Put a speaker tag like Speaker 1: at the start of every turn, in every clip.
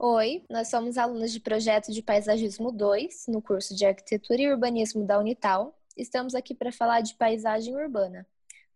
Speaker 1: Oi, nós somos alunos de projeto de Paisagismo 2, no curso de Arquitetura e Urbanismo da Unital. Estamos aqui para falar de paisagem urbana.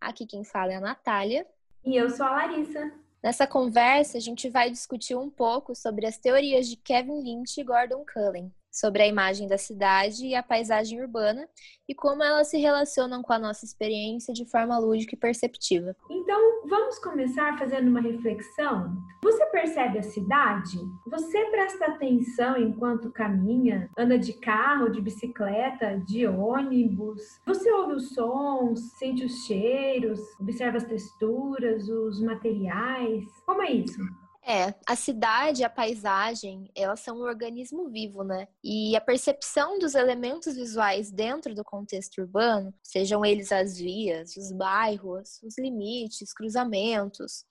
Speaker 1: Aqui quem fala é a Natália.
Speaker 2: E eu sou a Larissa.
Speaker 1: Nessa conversa, a gente vai discutir um pouco sobre as teorias de Kevin Lynch e Gordon Cullen, sobre a imagem da cidade e a paisagem urbana e como elas se relacionam com a nossa experiência de forma lúdica e perceptiva.
Speaker 2: Então, vamos começar fazendo uma reflexão. Você percebe a cidade? Você presta atenção enquanto caminha, anda de carro, de bicicleta, de ônibus? Você ouve os sons, sente os cheiros, observa as texturas, os materiais? Como é isso?
Speaker 1: É, a cidade, a paisagem, elas são um organismo vivo, né? E a percepção dos elementos visuais dentro do contexto urbano, sejam eles as vias, os bairros, os limites, cruzamentos,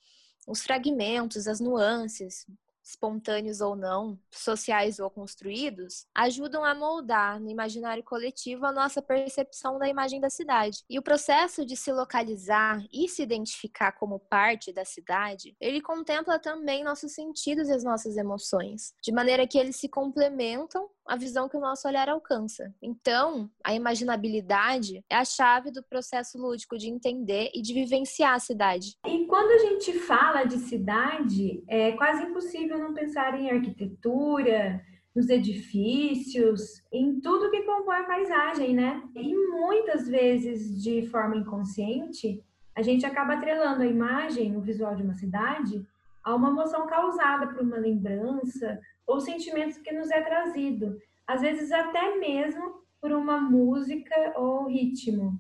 Speaker 1: os fragmentos, as nuances, espontâneos ou não, sociais ou construídos, ajudam a moldar no imaginário coletivo a nossa percepção da imagem da cidade. E o processo de se localizar e se identificar como parte da cidade, ele contempla também nossos sentidos e as nossas emoções, de maneira que eles se complementam a visão que o nosso olhar alcança. Então, a imaginabilidade é a chave do processo lúdico de entender e de vivenciar a cidade.
Speaker 2: E quando a gente fala de cidade, é quase impossível não pensar em arquitetura, nos edifícios, em tudo que compõe a paisagem, né? E muitas vezes, de forma inconsciente, a gente acaba atrelando a imagem, o visual de uma cidade, a uma emoção causada por uma lembrança ou sentimentos que nos é trazido, às vezes até mesmo por uma música ou ritmo.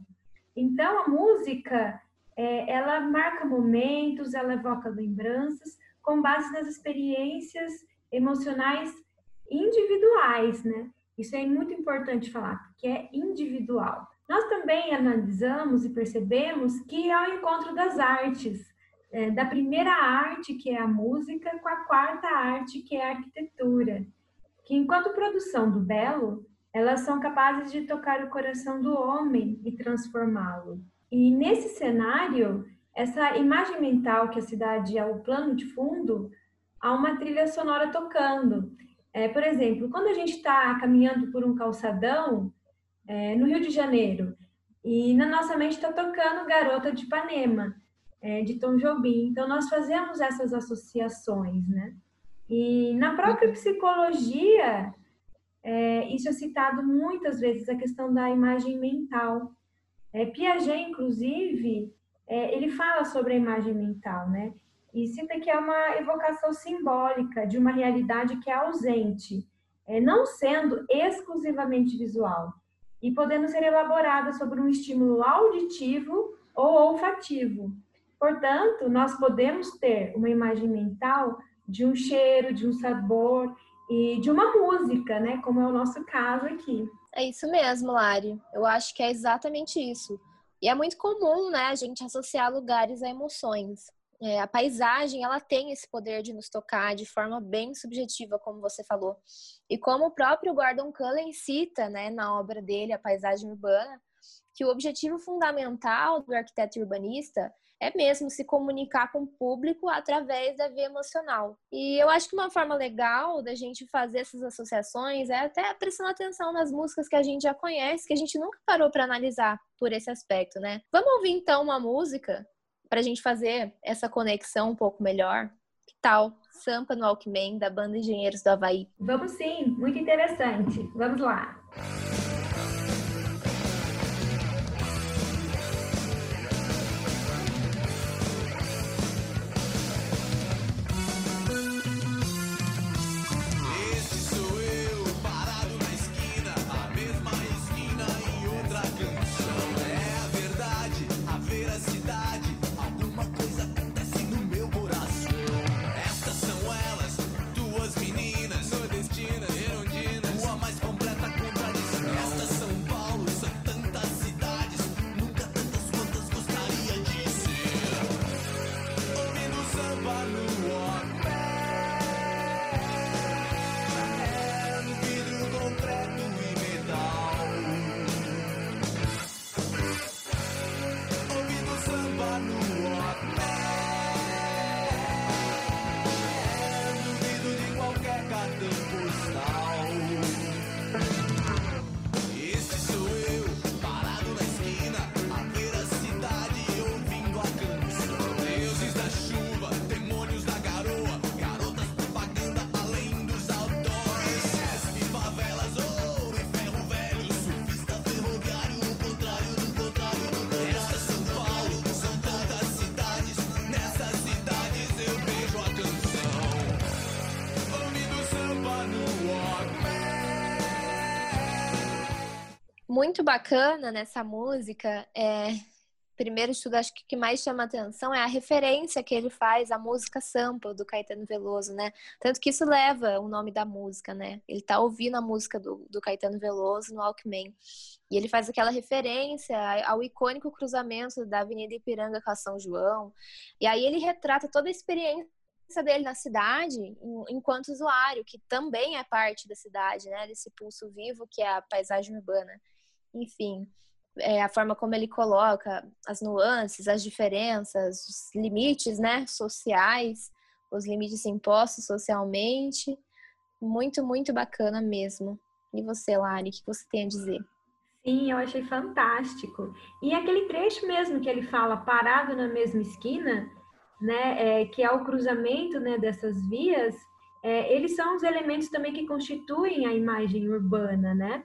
Speaker 2: Então, a música, é, ela marca momentos, ela evoca lembranças com base nas experiências emocionais individuais, né? Isso é muito importante falar, porque é individual. Nós também analisamos e percebemos que é o encontro das artes, é, da primeira arte, que é a música, com a quarta arte, que é a arquitetura, que enquanto produção do belo, elas são capazes de tocar o coração do homem e transformá-lo. E nesse cenário, essa imagem mental que a cidade é o plano de fundo, há uma trilha sonora tocando. É, por exemplo, quando a gente está caminhando por um calçadão é, no Rio de Janeiro e na nossa mente está tocando Garota de Ipanema, é, de Tom Jobim. Então, nós fazemos essas associações, né? E na própria uhum. psicologia, é, isso é citado muitas vezes, a questão da imagem mental. É, Piaget, inclusive, é, ele fala sobre a imagem mental, né? E cita que é uma evocação simbólica de uma realidade que é ausente, é, não sendo exclusivamente visual, e podendo ser elaborada sobre um estímulo auditivo ou olfativo. Portanto, nós podemos ter uma imagem mental de um cheiro, de um sabor e de uma música, né? Como é o nosso caso aqui.
Speaker 1: É isso mesmo, Lari. Eu acho que é exatamente isso. E é muito comum, né, a gente associar lugares a emoções. É, a paisagem, ela tem esse poder de nos tocar de forma bem subjetiva, como você falou. E como o próprio Gordon Cullen cita, né, na obra dele, A Paisagem Urbana, que o objetivo fundamental do arquiteto urbanista é mesmo se comunicar com o público através da via emocional. E eu acho que uma forma legal da gente fazer essas associações é até prestando atenção nas músicas que a gente já conhece, que a gente nunca parou para analisar por esse aspecto, né? Vamos ouvir então uma música para a gente fazer essa conexão um pouco melhor? Que tal? Sampa no Alckmin, da banda Engenheiros do Havaí.
Speaker 2: Vamos sim, muito interessante. Vamos lá.
Speaker 1: Muito bacana nessa música é primeiro estudo acho que que mais chama atenção é a referência que ele faz à música sample do Caetano Veloso, né? Tanto que isso leva o nome da música, né? Ele tá ouvindo a música do, do Caetano Veloso no Walkman. E ele faz aquela referência ao icônico cruzamento da Avenida Ipiranga com a São João. E aí ele retrata toda a experiência dele na cidade enquanto usuário, que também é parte da cidade, né? Desse pulso vivo que é a paisagem urbana enfim, é, a forma como ele coloca as nuances, as diferenças, os limites, né, sociais, os limites impostos socialmente. Muito, muito bacana mesmo. E você, Lari, o que você tem a dizer?
Speaker 2: Sim, eu achei fantástico. E aquele trecho mesmo que ele fala parado na mesma esquina, né, é, que é o cruzamento né, dessas vias, é, eles são os elementos também que constituem a imagem urbana, né?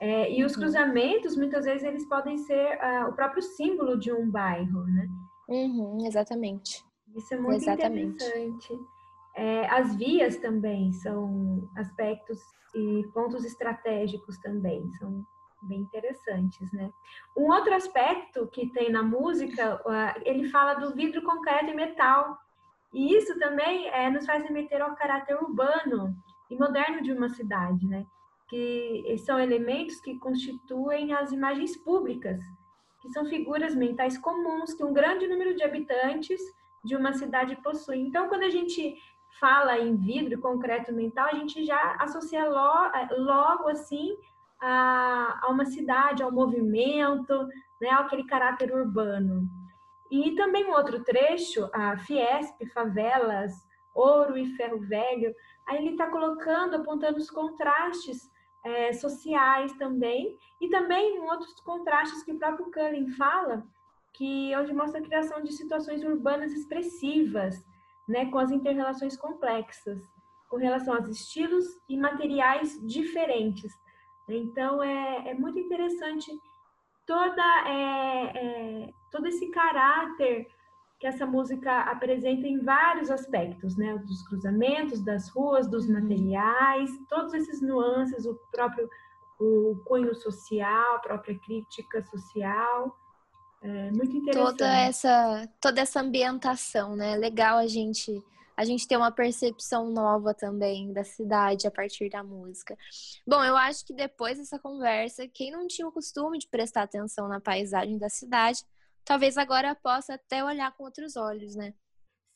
Speaker 2: É, e os uhum. cruzamentos, muitas vezes, eles podem ser uh, o próprio símbolo de um bairro, né?
Speaker 1: Uhum, exatamente.
Speaker 2: Isso é muito exatamente. interessante. É, as vias também são aspectos e pontos estratégicos também, são bem interessantes, né? Um outro aspecto que tem na música, uh, ele fala do vidro, concreto e metal. E isso também é, nos faz remeter ao caráter urbano e moderno de uma cidade, né? Que são elementos que constituem as imagens públicas, que são figuras mentais comuns que um grande número de habitantes de uma cidade possui. Então, quando a gente fala em vidro, concreto mental, a gente já associa logo, logo assim a, a, uma cidade, ao movimento, né, aquele caráter urbano. E também um outro trecho, a Fiesp, favelas, ouro e ferro velho, aí ele está colocando, apontando os contrastes é, sociais também, e também outros contrastes que o próprio Cullen fala, que onde mostra a criação de situações urbanas expressivas, né, com as interrelações complexas, com relação aos estilos e materiais diferentes. Então, é, é muito interessante toda, é, é, todo esse caráter que essa música apresenta em vários aspectos, né? Dos cruzamentos, das ruas, dos uhum. materiais, todos esses nuances, o próprio o cunho social, a própria crítica social. É muito interessante.
Speaker 1: Toda essa, toda essa ambientação, né? Legal a gente a gente ter uma percepção nova também da cidade a partir da música. Bom, eu acho que depois dessa conversa, quem não tinha o costume de prestar atenção na paisagem da cidade talvez agora possa até olhar com outros olhos, né?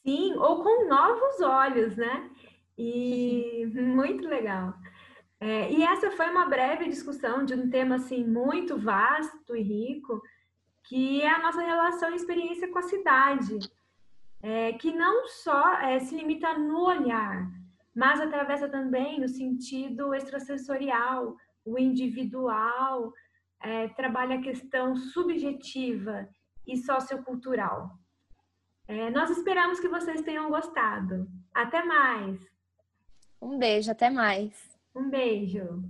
Speaker 2: Sim, ou com novos olhos, né? E muito legal. É, e essa foi uma breve discussão de um tema assim muito vasto e rico, que é a nossa relação e experiência com a cidade, é, que não só é, se limita no olhar, mas atravessa também no sentido extrasensorial, o individual, é, trabalha a questão subjetiva e sociocultural. É, nós esperamos que vocês tenham gostado. Até mais!
Speaker 1: Um beijo, até mais!
Speaker 2: Um beijo!